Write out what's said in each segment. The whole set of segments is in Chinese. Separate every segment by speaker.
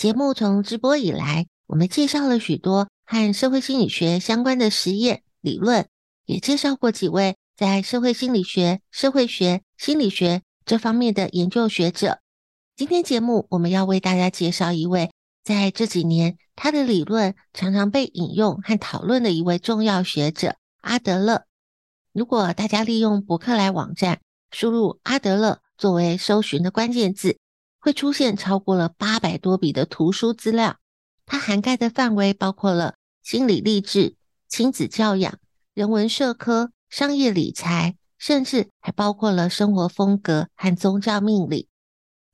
Speaker 1: 节目从直播以来，我们介绍了许多和社会心理学相关的实验理论，也介绍过几位在社会心理学、社会学、心理学这方面的研究学者。今天节目我们要为大家介绍一位在这几年他的理论常常被引用和讨论的一位重要学者阿德勒。如果大家利用博客来网站输入阿德勒作为搜寻的关键字，会出现超过了八百多笔的图书资料，它涵盖的范围包括了心理励志、亲子教养、人文社科、商业理财，甚至还包括了生活风格和宗教命理。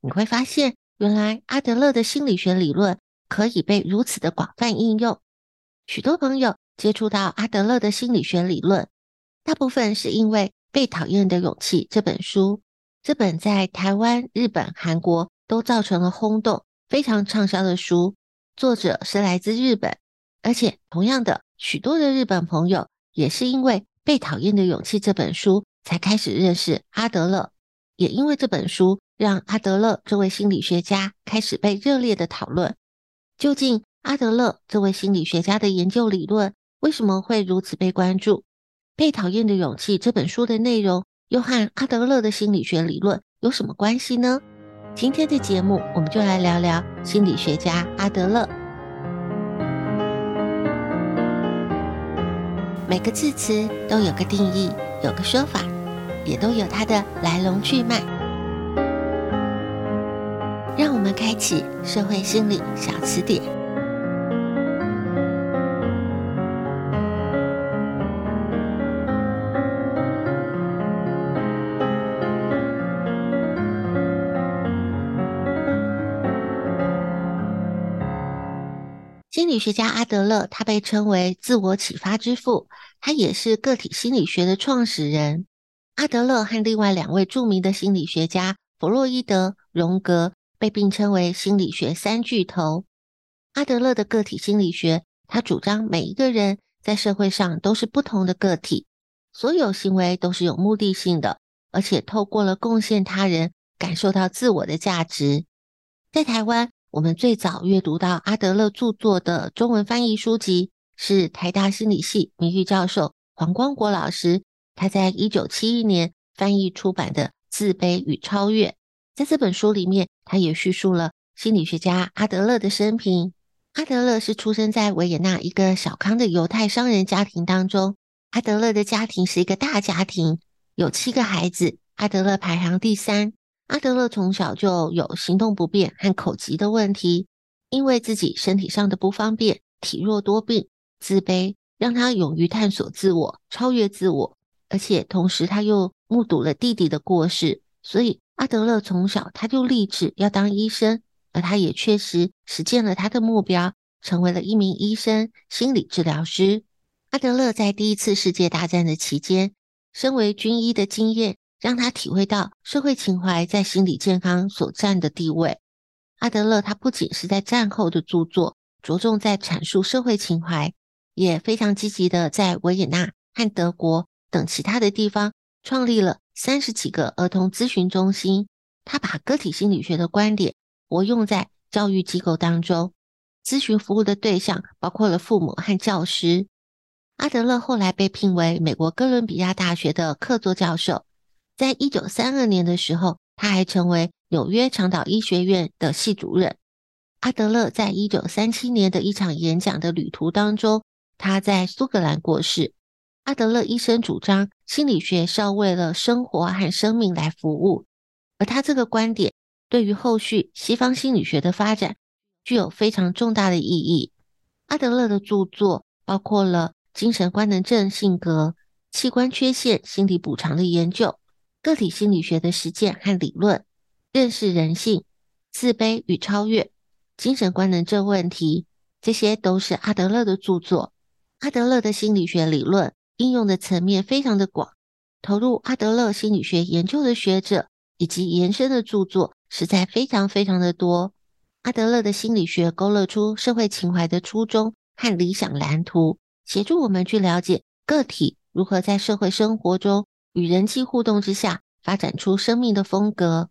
Speaker 1: 你会发现，原来阿德勒的心理学理论可以被如此的广泛应用。许多朋友接触到阿德勒的心理学理论，大部分是因为《被讨厌的勇气》这本书，这本在台湾、日本、韩国。都造成了轰动，非常畅销的书，作者是来自日本，而且同样的，许多的日本朋友也是因为《被讨厌的勇气》这本书才开始认识阿德勒，也因为这本书让阿德勒这位心理学家开始被热烈的讨论。究竟阿德勒这位心理学家的研究理论为什么会如此被关注？《被讨厌的勇气》这本书的内容又和阿德勒的心理学理论有什么关系呢？今天的节目，我们就来聊聊心理学家阿德勒。每个字词都有个定义，有个说法，也都有它的来龙去脉。让我们开启社会心理小词典。理学家阿德勒，他被称为自我启发之父，他也是个体心理学的创始人。阿德勒和另外两位著名的心理学家弗洛伊德、荣格被并称为心理学三巨头。阿德勒的个体心理学，他主张每一个人在社会上都是不同的个体，所有行为都是有目的性的，而且透过了贡献他人，感受到自我的价值。在台湾。我们最早阅读到阿德勒著作的中文翻译书籍，是台大心理系名誉教授黄光国老师，他在一九七一年翻译出版的《自卑与超越》。在这本书里面，他也叙述了心理学家阿德勒的生平。阿德勒是出生在维也纳一个小康的犹太商人家庭当中。阿德勒的家庭是一个大家庭，有七个孩子，阿德勒排行第三。阿德勒从小就有行动不便和口疾的问题，因为自己身体上的不方便，体弱多病，自卑让他勇于探索自我，超越自我，而且同时他又目睹了弟弟的过世，所以阿德勒从小他就立志要当医生，而他也确实实践了他的目标，成为了一名医生、心理治疗师。阿德勒在第一次世界大战的期间，身为军医的经验。让他体会到社会情怀在心理健康所占的地位。阿德勒他不仅是在战后的著作着重在阐述社会情怀，也非常积极的在维也纳和德国等其他的地方创立了三十几个儿童咨询中心。他把个体心理学的观点活用在教育机构当中，咨询服务的对象包括了父母和教师。阿德勒后来被聘为美国哥伦比亚大学的客座教授，在一九三二年的时候，他还成为纽约长岛医学院的系主任。阿德勒在一九三七年的一场演讲的旅途当中，他在苏格兰过世。阿德勒医生主张，心理学是要为了生活和生命来服务。而他这个观点对于后续西方心理学的发展具有非常重大的意义。阿德勒的著作包括了精神官能症性格、器官缺陷心理补偿的研究、个体心理学的实践和理论、认识人性、自卑与超越、精神官能症问题，这些都是阿德勒的著作。阿德勒的心理学理论应用的层面非常的广，投入阿德勒心理学研究的学者。以及延伸的著作实在非常非常的多。阿德勒的心理学勾勒出社会情怀的初衷和理想蓝图，协助我们去了解个体如何在社会生活中与人际互动之下发展出生命的风格。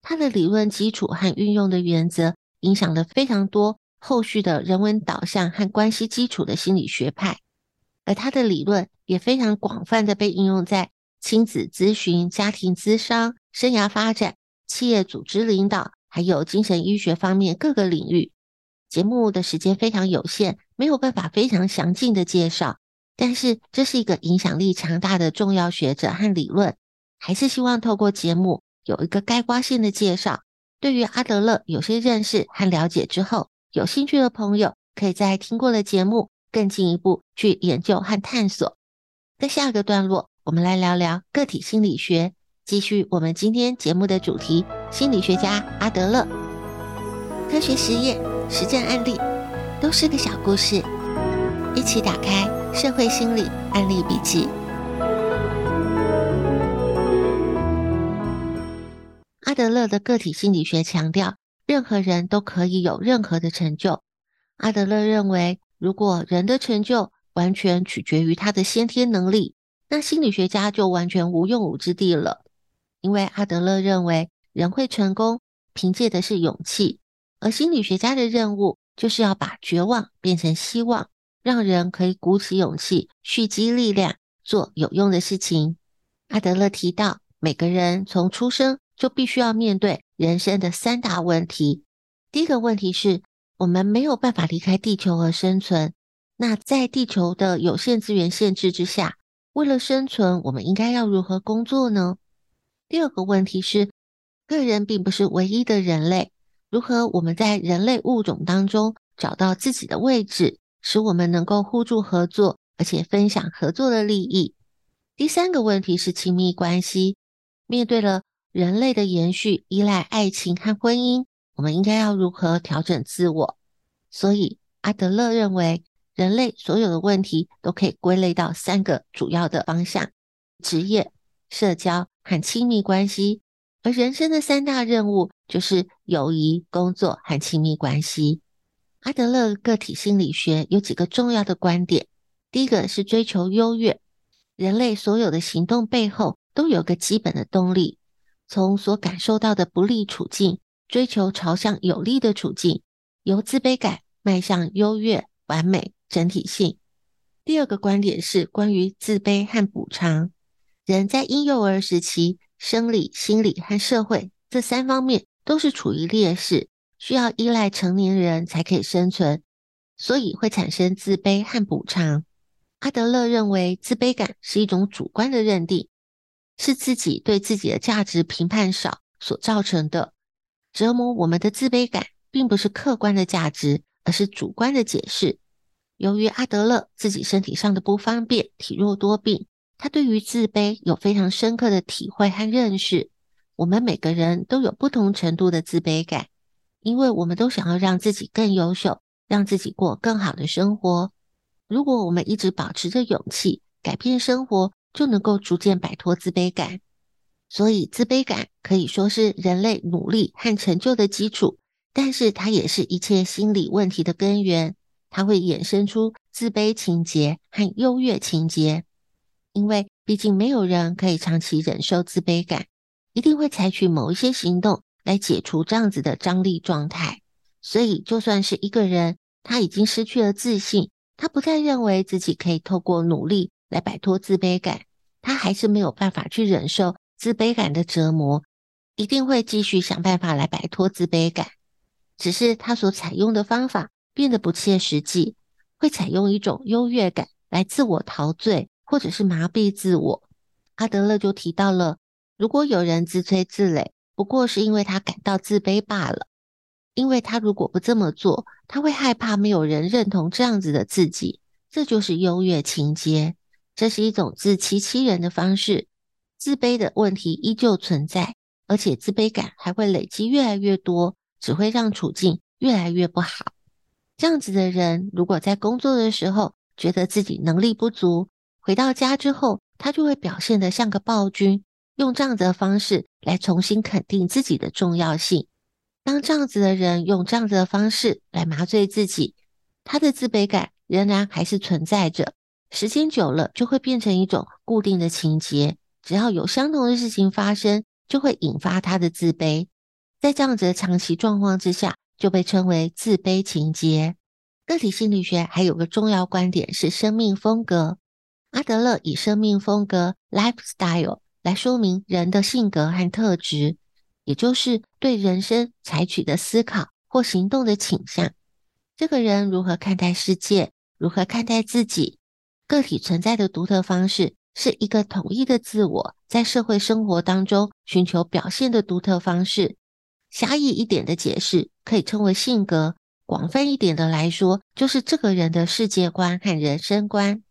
Speaker 1: 他的理论基础和运用的原则影响了非常多后续的人文导向和关系基础的心理学派，而他的理论也非常广泛的被应用在亲子咨询、家庭咨商。生涯发展、企业组织领导，还有精神医学方面各个领域。节目的时间非常有限，没有办法非常详尽的介绍。但是这是一个影响力强大的重要学者和理论，还是希望透过节目有一个概括性的介绍。对于阿德勒有些认识和了解之后，有兴趣的朋友可以在听过的节目更进一步去研究和探索。在下个段落，我们来聊聊个体心理学。继续我们今天节目的主题：心理学家阿德勒。科学实验、实证案例都是个小故事，一起打开《社会心理案例笔记》。阿德勒的个体心理学强调，任何人都可以有任何的成就。阿德勒认为，如果人的成就完全取决于他的先天能力，那心理学家就完全无用武之地了。因为阿德勒认为，人会成功凭借的是勇气，而心理学家的任务就是要把绝望变成希望，让人可以鼓起勇气，蓄积力量，做有用的事情。阿德勒提到，每个人从出生就必须要面对人生的三大问题。第一个问题是，我们没有办法离开地球而生存，那在地球的有限资源限制之下，为了生存，我们应该要如何工作呢？第二个问题是，个人并不是唯一的人类，如何我们在人类物种当中找到自己的位置，使我们能够互助合作，而且分享合作的利益？第三个问题是亲密关系，面对了人类的延续依赖爱情和婚姻，我们应该要如何调整自我？所以阿德勒认为，人类所有的问题都可以归类到三个主要的方向：职业、社交。和亲密关系，而人生的三大任务就是友谊、工作和亲密关系。阿德勒个体心理学有几个重要的观点：第一个是追求优越，人类所有的行动背后都有个基本的动力，从所感受到的不利处境，追求朝向有利的处境，由自卑感迈向优越、完美、整体性。第二个观点是关于自卑和补偿。人在婴幼儿时期，生理、心理和社会这三方面都是处于劣势，需要依赖成年人才可以生存，所以会产生自卑和补偿。阿德勒认为，自卑感是一种主观的认定，是自己对自己的价值评判少所造成的。折磨我们的自卑感，并不是客观的价值，而是主观的解释。由于阿德勒自己身体上的不方便，体弱多病。他对于自卑有非常深刻的体会和认识。我们每个人都有不同程度的自卑感，因为我们都想要让自己更优秀，让自己过更好的生活。如果我们一直保持着勇气，改变生活，就能够逐渐摆脱自卑感。所以，自卑感可以说是人类努力和成就的基础，但是它也是一切心理问题的根源。它会衍生出自卑情结和优越情节，因为毕竟没有人可以长期忍受自卑感，一定会采取某一些行动来解除这样子的张力状态。所以，就算是一个人，他已经失去了自信，他不再认为自己可以透过努力来摆脱自卑感，他还是没有办法去忍受自卑感的折磨，一定会继续想办法来摆脱自卑感。只是他所采用的方法变得不切实际，会采用一种优越感来自我陶醉，或者是麻痹自我。阿德勒就提到了，如果有人自吹自擂，不过是因为他感到自卑罢了，因为他如果不这么做，他会害怕没有人认同这样子的自己，这就是优越情节，这是一种自欺欺人的方式。自卑的问题依旧存在，而且自卑感还会累积越来越多。只会让处境越来越不好。这样子的人，如果在工作的时候觉得自己能力不足，回到家之后，他就会表现得像个暴君，用这样子的方式来重新肯定自己的重要性。当这样子的人用这样子的方式来麻醉自己，他的自卑感仍然还是存在着。时间久了，就会变成一种固定的情节，只要有相同的事情发生，就会引发他的自卑。在这样子的长期状况之下，就被称为自卑情结。个体心理学还有个重要观点是生命风格。阿德勒以生命风格 （lifestyle） 来说明人的性格和特质，也就是对人生采取的思考或行动的倾向。这个人如何看待世界，如何看待自己，个体存在的独特方式，是一个统一的自我在社会生活当中寻求表现的独特方式。狭义一点的解释可以称为性格，广泛一点的来说，就是这个人的世界观和人生观。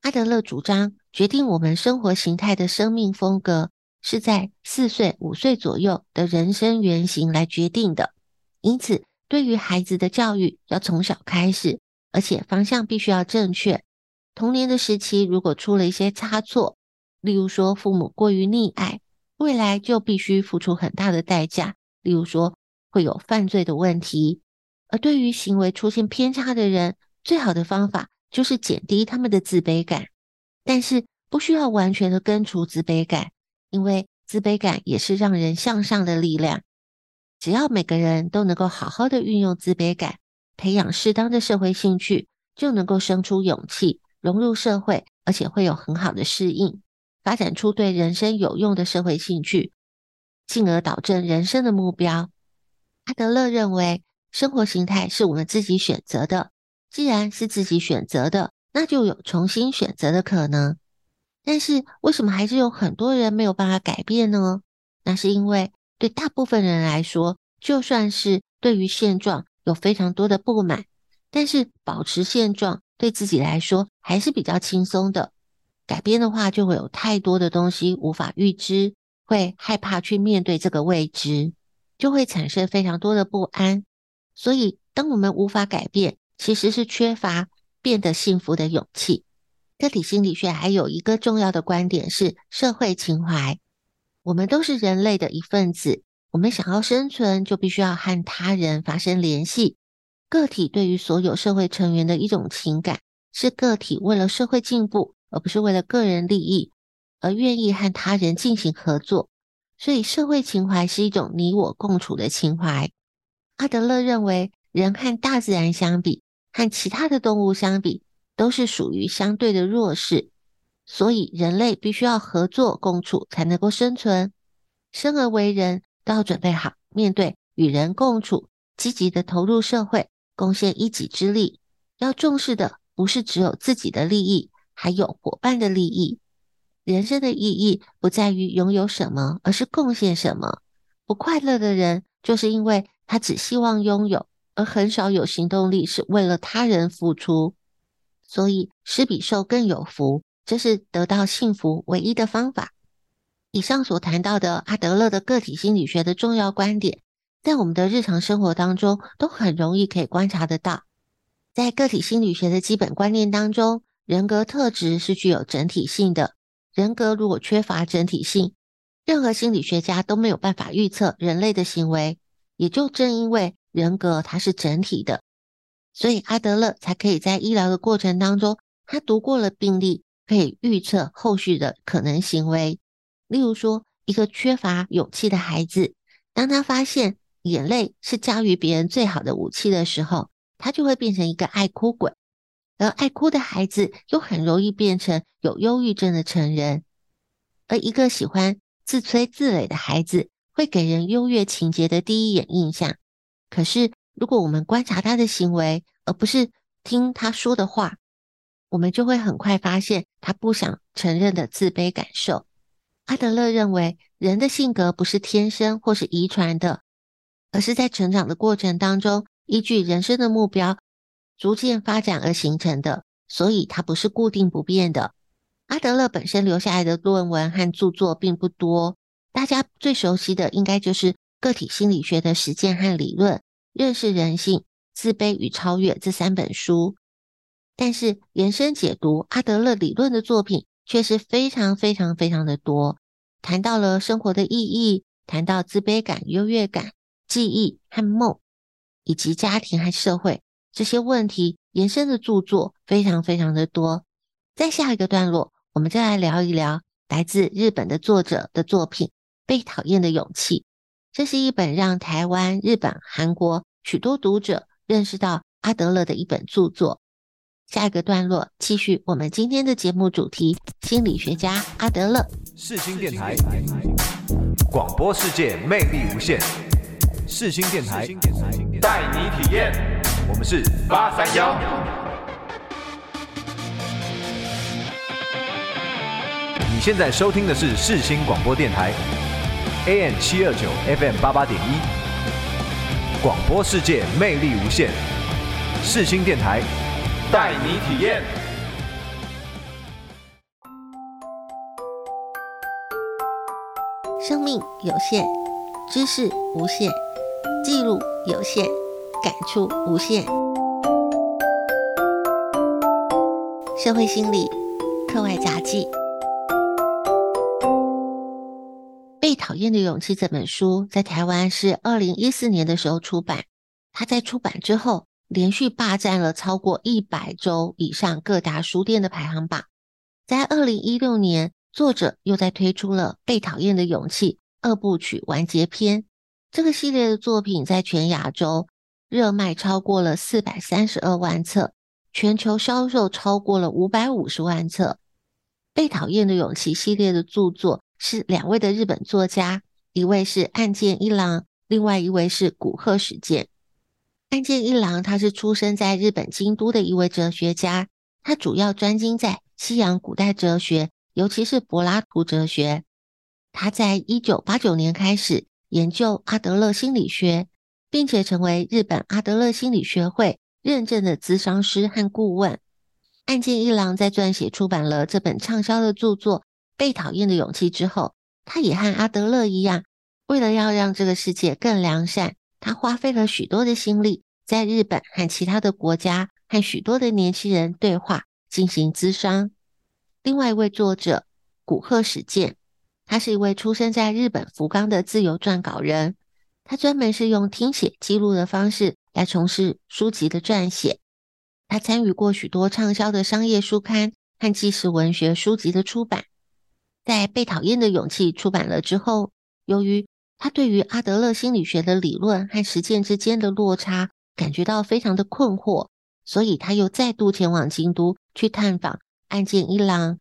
Speaker 1: 阿德勒主张，决定我们生活形态的生命风格，是在四岁、五岁左右的人生原型来决定的。因此，对于孩子的教育要从小开始，而且方向必须要正确。童年的时期如果出了一些差错，例如说父母过于溺爱，未来就必须付出很大的代价。例如说，会有犯罪的问题，而对于行为出现偏差的人，最好的方法就是减低他们的自卑感。但是不需要完全的根除自卑感，因为自卑感也是让人向上的力量。只要每个人都能够好好的运用自卑感，培养适当的社会兴趣，就能够生出勇气，融入社会，而且会有很好的适应，发展出对人生有用的社会兴趣。进而导正人生的目标。阿德勒认为，生活形态是我们自己选择的。既然是自己选择的，那就有重新选择的可能。但是，为什么还是有很多人没有办法改变呢？那是因为，对大部分人来说，就算是对于现状有非常多的不满，但是保持现状对自己来说还是比较轻松的。改变的话，就会有太多的东西无法预知。会害怕去面对这个未知，就会产生非常多的不安。所以，当我们无法改变，其实是缺乏变得幸福的勇气。个体心理学还有一个重要的观点是社会情怀。我们都是人类的一份子，我们想要生存，就必须要和他人发生联系。个体对于所有社会成员的一种情感，是个体为了社会进步，而不是为了个人利益。而愿意和他人进行合作，所以社会情怀是一种你我共处的情怀。阿德勒认为，人和大自然相比，和其他的动物相比，都是属于相对的弱势，所以人类必须要合作共处才能够生存。生而为人，都要准备好面对与人共处，积极的投入社会，贡献一己之力。要重视的不是只有自己的利益，还有伙伴的利益。人生的意义不在于拥有什么，而是贡献什么。不快乐的人，就是因为他只希望拥有，而很少有行动力是为了他人付出。所以，施比受更有福，这是得到幸福唯一的方法。以上所谈到的阿德勒的个体心理学的重要观点，在我们的日常生活当中都很容易可以观察得到。在个体心理学的基本观念当中，人格特质是具有整体性的。人格如果缺乏整体性，任何心理学家都没有办法预测人类的行为。也就正因为人格它是整体的，所以阿德勒才可以在医疗的过程当中，他读过了病历，可以预测后续的可能行为。例如说，一个缺乏勇气的孩子，当他发现眼泪是驾驭别人最好的武器的时候，他就会变成一个爱哭鬼。而爱哭的孩子又很容易变成有忧郁症的成人。而一个喜欢自吹自擂的孩子，会给人优越情节的第一眼印象。可是，如果我们观察他的行为，而不是听他说的话，我们就会很快发现他不想承认的自卑感受。阿德勒认为，人的性格不是天生或是遗传的，而是在成长的过程当中，依据人生的目标逐渐发展而形成的，所以它不是固定不变的。阿德勒本身留下来的论文和著作并不多，大家最熟悉的应该就是《个体心理学的实践和理论》、《认识人性》、《自卑与超越》这三本书。但是延伸解读阿德勒理论的作品却是非常非常非常的多，谈到了生活的意义，谈到自卑感、优越感、记忆和梦，以及家庭和社会这些问题延伸的著作非常非常的多。在下一个段落，我们再来聊一聊来自日本的作者的作品《被讨厌的勇气》。这是一本让台湾、日本、韩国许多读者认识到阿德勒的一本著作。下一个段落，继续我们今天的节目主题：心理学家阿德勒。
Speaker 2: 世新电台，广播世界魅力无限。世新电台，带你体验。我们是八三幺。你现在收听的是世新广播电台，AM 七二九，FM 八八点一。广播世界魅力无限。世新电台。带你体验。
Speaker 1: 生命有限，知识无限，记录有限，感触无限。社会心理课外杂记，《讨厌的勇气》这本书在台湾是二零一四年的时候出版。它在出版之后，连续霸占了超过一百周以上各大书店的排行榜。在二零一六年，作者又在推出了《被讨厌的勇气》二部曲完结篇。这个系列的作品在全亚洲热卖超过了四百三十二万册，全球销售超过了五百五十万册。《被讨厌的勇气》系列的著作是两位的日本作家，一位是岸见一郎，另外一位是古贺史健。岸见一郎，他是出生在日本京都的一位哲学家，他主要专精在西洋古代哲学，尤其是柏拉图哲学。他在一九八九年开始研究阿德勒心理学，并且成为日本阿德勒心理学会认证的咨商师和顾问。岸见一郎在撰写出版了这本畅销的著作《被讨厌的勇气》之后，他也和阿德勒一样，为了要让这个世界更良善。他花费了许多的心力，在日本和其他的国家和许多的年轻人对话，进行咨商。另外一位作者古贺史健，他是一位出生在日本福冈的自由撰稿人，他专门是用听写记录的方式来从事书籍的撰写。他参与过许多畅销的商业书刊和纪实文学书籍的出版。在《被讨厌的勇气》出版了之后，由于他对于阿德勒心理学的理论和实践之间的落差感觉到非常的困惑，所以他又再度前往京都去探访岸见一郎，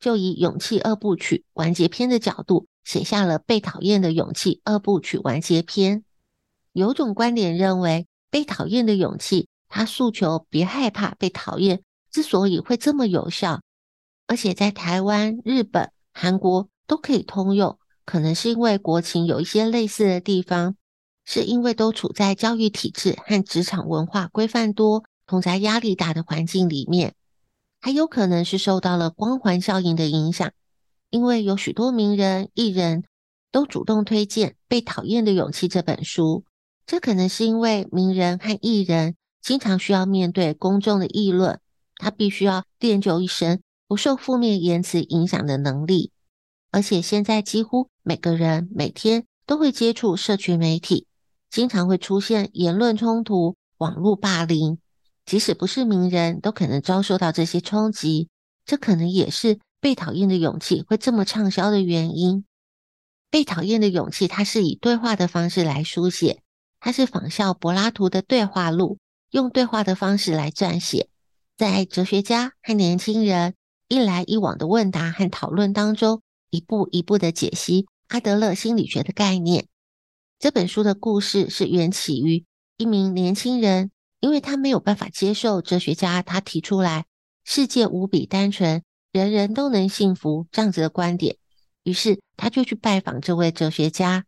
Speaker 1: 就以勇气二部曲完结篇的角度写下了《被讨厌的勇气》二部曲完结篇。有种观点认为，《被讨厌的勇气》他诉求别害怕被讨厌，之所以会这么有效，而且在台湾、日本、韩国都可以通用。可能是因为国情有一些类似的地方，是因为都处在教育体制和职场文化规范多、同侪压力大的环境里面，还有可能是受到了光环效应的影响，因为有许多名人、艺人都主动推荐《被讨厌的勇气》这本书，这可能是因为名人和艺人经常需要面对公众的议论，他必须要练就一身不受负面言辞影响的能力。而且现在几乎每个人每天都会接触社群媒体，经常会出现言论冲突、网络霸凌，即使不是名人，都可能遭受到这些冲击。这可能也是被讨厌的勇气会这么畅销的原因。被讨厌的勇气，它是以对话的方式来书写，它是仿效柏拉图的对话录，用对话的方式来撰写，在哲学家和年轻人一来一往的问答和讨论当中，一步一步的解析阿德勒心理学的概念。这本书的故事是缘起于一名年轻人，因为他没有办法接受哲学家他提出来。世界无比单纯，人人都能幸福，这样子的观点。于是他就去拜访这位哲学家。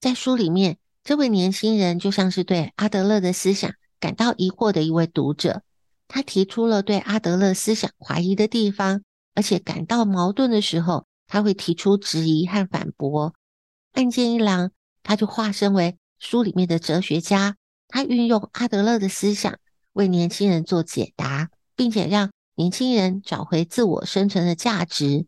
Speaker 1: 在书里面，这位年轻人就像是对阿德勒的思想感到疑惑的一位读者。他提出了对阿德勒思想怀疑的地方，而且感到矛盾的时候，他会提出质疑和反驳。案件一郎，他就化身为书里面的哲学家，他运用阿德勒的思想为年轻人做解答，并且让年轻人找回自我生存的价值。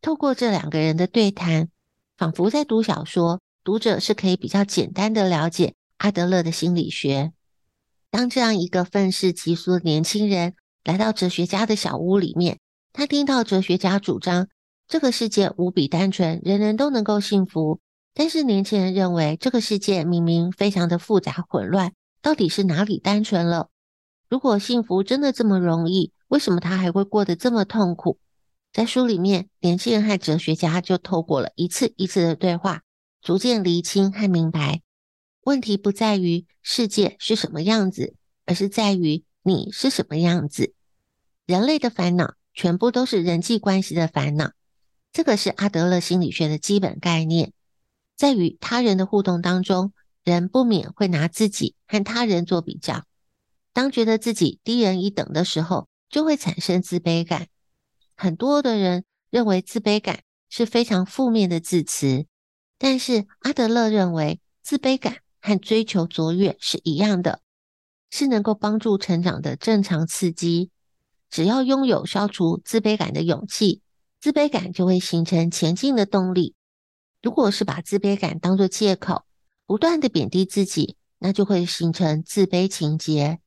Speaker 1: 透过这两个人的对谈，仿佛在读小说，读者是可以比较简单的了解阿德勒的心理学。当这样一个愤世嫉俗的年轻人来到哲学家的小屋里面，他听到哲学家主张这个世界无比单纯，人人都能够幸福。但是年轻人认为这个世界明明非常的复杂混乱，到底是哪里单纯了？如果幸福真的这么容易，为什么他还会过得这么痛苦？在书里面，年轻人和哲学家就透过了一次一次的对话，逐渐厘清和明白，问题不在于世界是什么样子，而是在于你是什么样子。人类的烦恼全部都是人际关系的烦恼，这个是阿德勒心理学的基本概念。在与他人的互动当中，人不免会拿自己和他人做比较。当觉得自己低人一等的时候，就会产生自卑感。很多的人认为自卑感是非常负面的字词，但是阿德勒认为自卑感和追求卓越是一样的，是能够帮助成长的正常刺激。只要拥有消除自卑感的勇气，自卑感就会形成前进的动力。如果是把自卑感当作借口，不断的贬低自己，那就会形成自卑情结。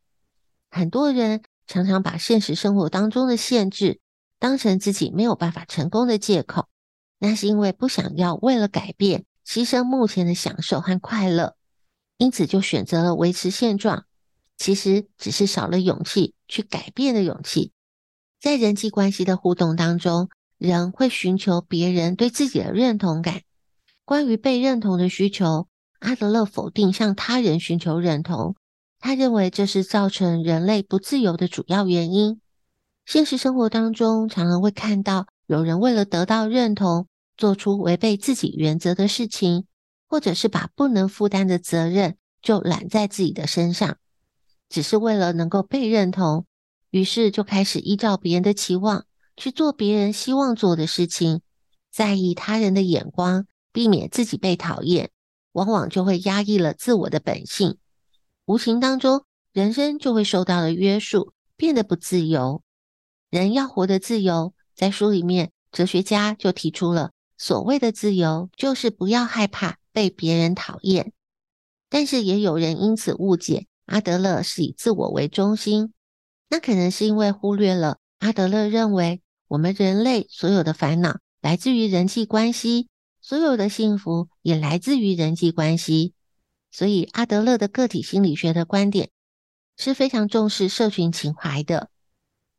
Speaker 1: 很多人。常常把现实生活当中的限制当成自己没有办法成功的借口，那是因为不想要为了改变牺牲目前的享受和快乐，因此就选择了维持现状。其实只是少了勇气去改变的勇气。在人际关系的互动当中，人会寻求别人对自己的认同感。关于被认同的需求，阿德勒否定向他人寻求认同。他认为这是造成人类不自由的主要原因。现实生活当中，常常会看到有人为了得到认同，做出违背自己原则的事情，或者是把不能负担的责任就揽在自己的身上，只是为了能够被认同，于是就开始依照别人的期望去做别人希望做的事情，在意他人的眼光，避免自己被讨厌，往往就会压抑了自我的本性。无形当中，人生就会受到了约束，变得不自由。人要活得自由，在书里面，哲学家就提出了所谓的自由，就是不要害怕被别人讨厌。但是也有人因此误解阿德勒是以自我为中心，那可能是因为忽略了阿德勒认为，我们人类所有的烦恼来自于人际关系，所有的幸福也来自于人际关系。所以，阿德勒的个体心理学的观点是非常重视社群情怀的。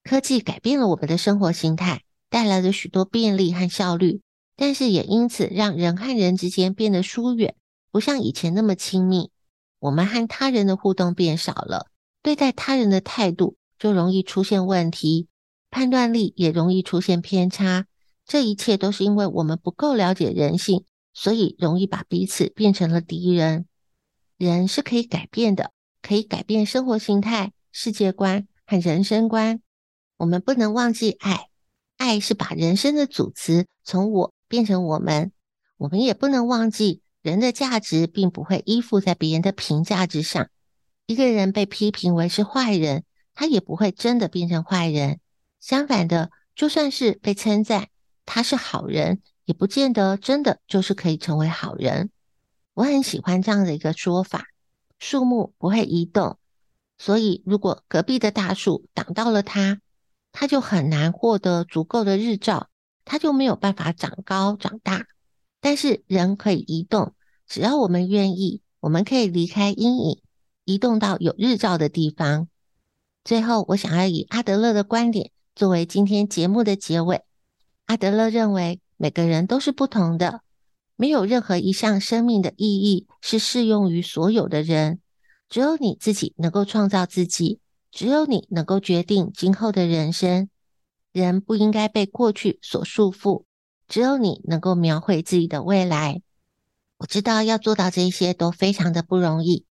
Speaker 1: 科技改变了我们的生活形态，带来了许多便利和效率，但是也因此让人和人之间变得疏远，不像以前那么亲密。我们和他人的互动变少了，对待他人的态度就容易出现问题，判断力也容易出现偏差。这一切都是因为我们不够了解人性，所以容易把彼此变成了敌人。人是可以改变的，可以改变生活形态、世界观和人生观。我们不能忘记爱，爱是把人生的组词从我变成我们。我们也不能忘记，人的价值并不会依附在别人的评价之上。一个人被批评为是坏人，他也不会真的变成坏人。相反的，就算是被称赞他是好人，也不见得真的就是可以成为好人。我很喜欢这样的一个说法：树木不会移动，所以如果隔壁的大树挡到了它，它就很难获得足够的日照，它就没有办法长高长大。但是人可以移动，只要我们愿意，我们可以离开阴影，移动到有日照的地方。最后，我想要以阿德勒的观点作为今天节目的结尾。阿德勒认为，每个人都是不同的，没有任何一项生命的意义是适用于所有的人。只有你自己能够创造自己，只有你能够决定今后的人生。人不应该被过去所束缚，只有你能够描绘自己的未来。我知道要做到这些都非常的不容易，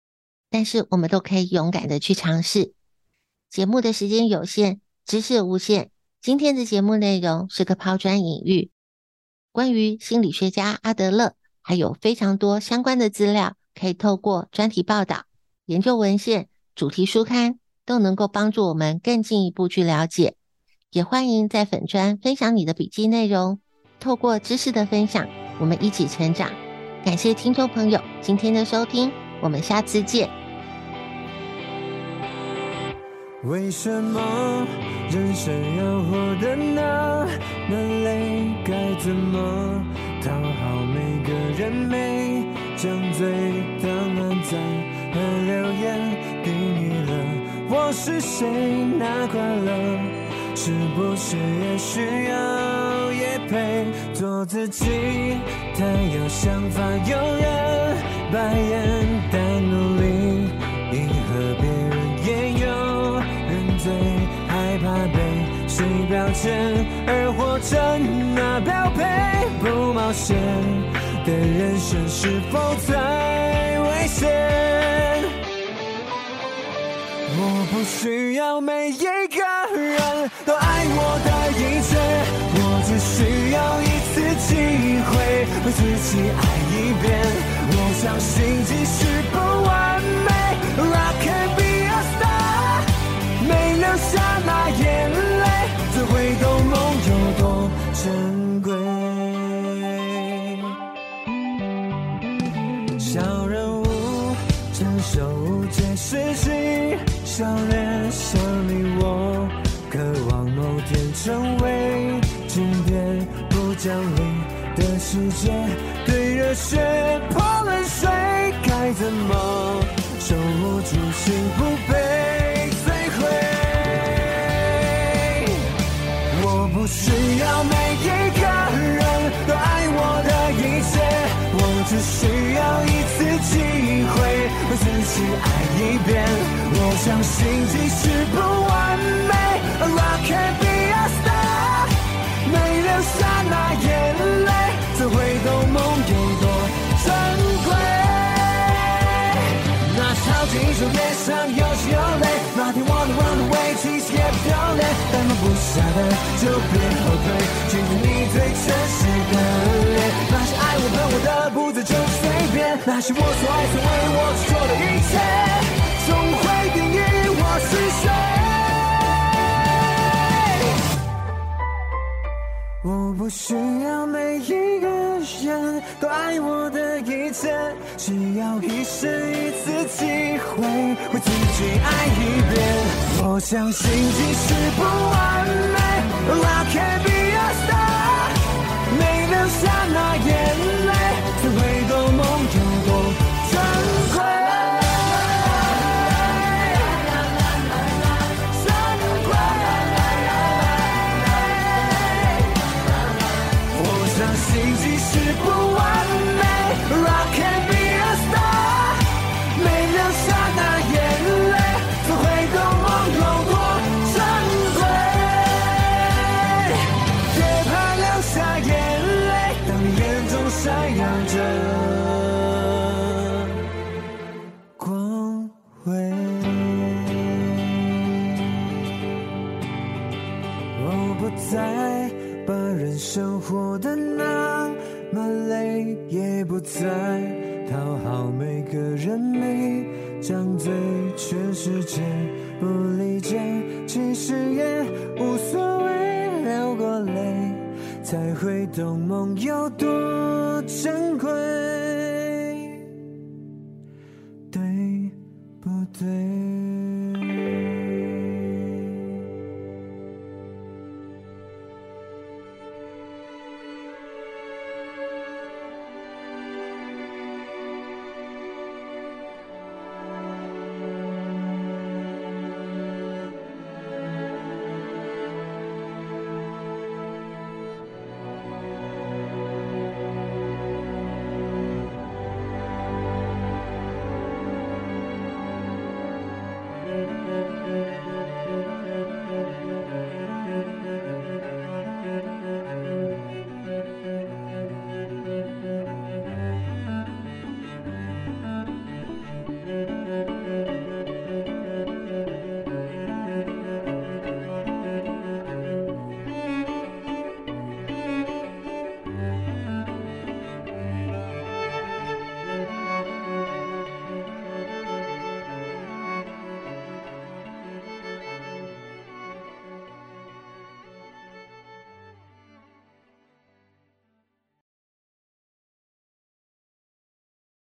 Speaker 1: 但是我们都可以勇敢的去尝试。节目的时间有限，知识无限。今天的节目内容是个抛砖引玉，关于心理学家阿德勒，还有非常多相关的资料，可以透过专题报道、研究文献、主题书刊，都能够帮助我们更进一步去了解。也欢迎在粉专分享你的笔记内容，透过知识的分享，我们一起成长。感谢听众朋友今天的收听，我们下次见。
Speaker 3: 为什么人生要活得那么累？该怎么讨好每个人？没将最的满赞和留言定义了我是谁？那快乐是不是也需要也配？做自己，太有想法，有人白眼，但努力迎合别人。最害怕被谁标签而活成那标配，不冒险的人生是否太危险？不需要每一个人都爱我的一切，我只需要一次机会为自己爱一遍。我相信即使不完美，Rock can be a star，。没留下相信即使不完美，Rock and be a star，没流下那眼泪，怎会懂梦有多珍贵？那超级英雄脸上有血有泪，那天我能 run away，其实也不丢脸，但放不下的。就别后退，记住你最诚实的脸。那些爱我恨我的，不再就随便。那些我所爱所为我所做的一切，总会是谁。我不需要每一个人都爱我的一切，只要一生一次机会为自己爱一遍。我相信即使不完美，I can be a star，没流下那眼泪，怎会多梦有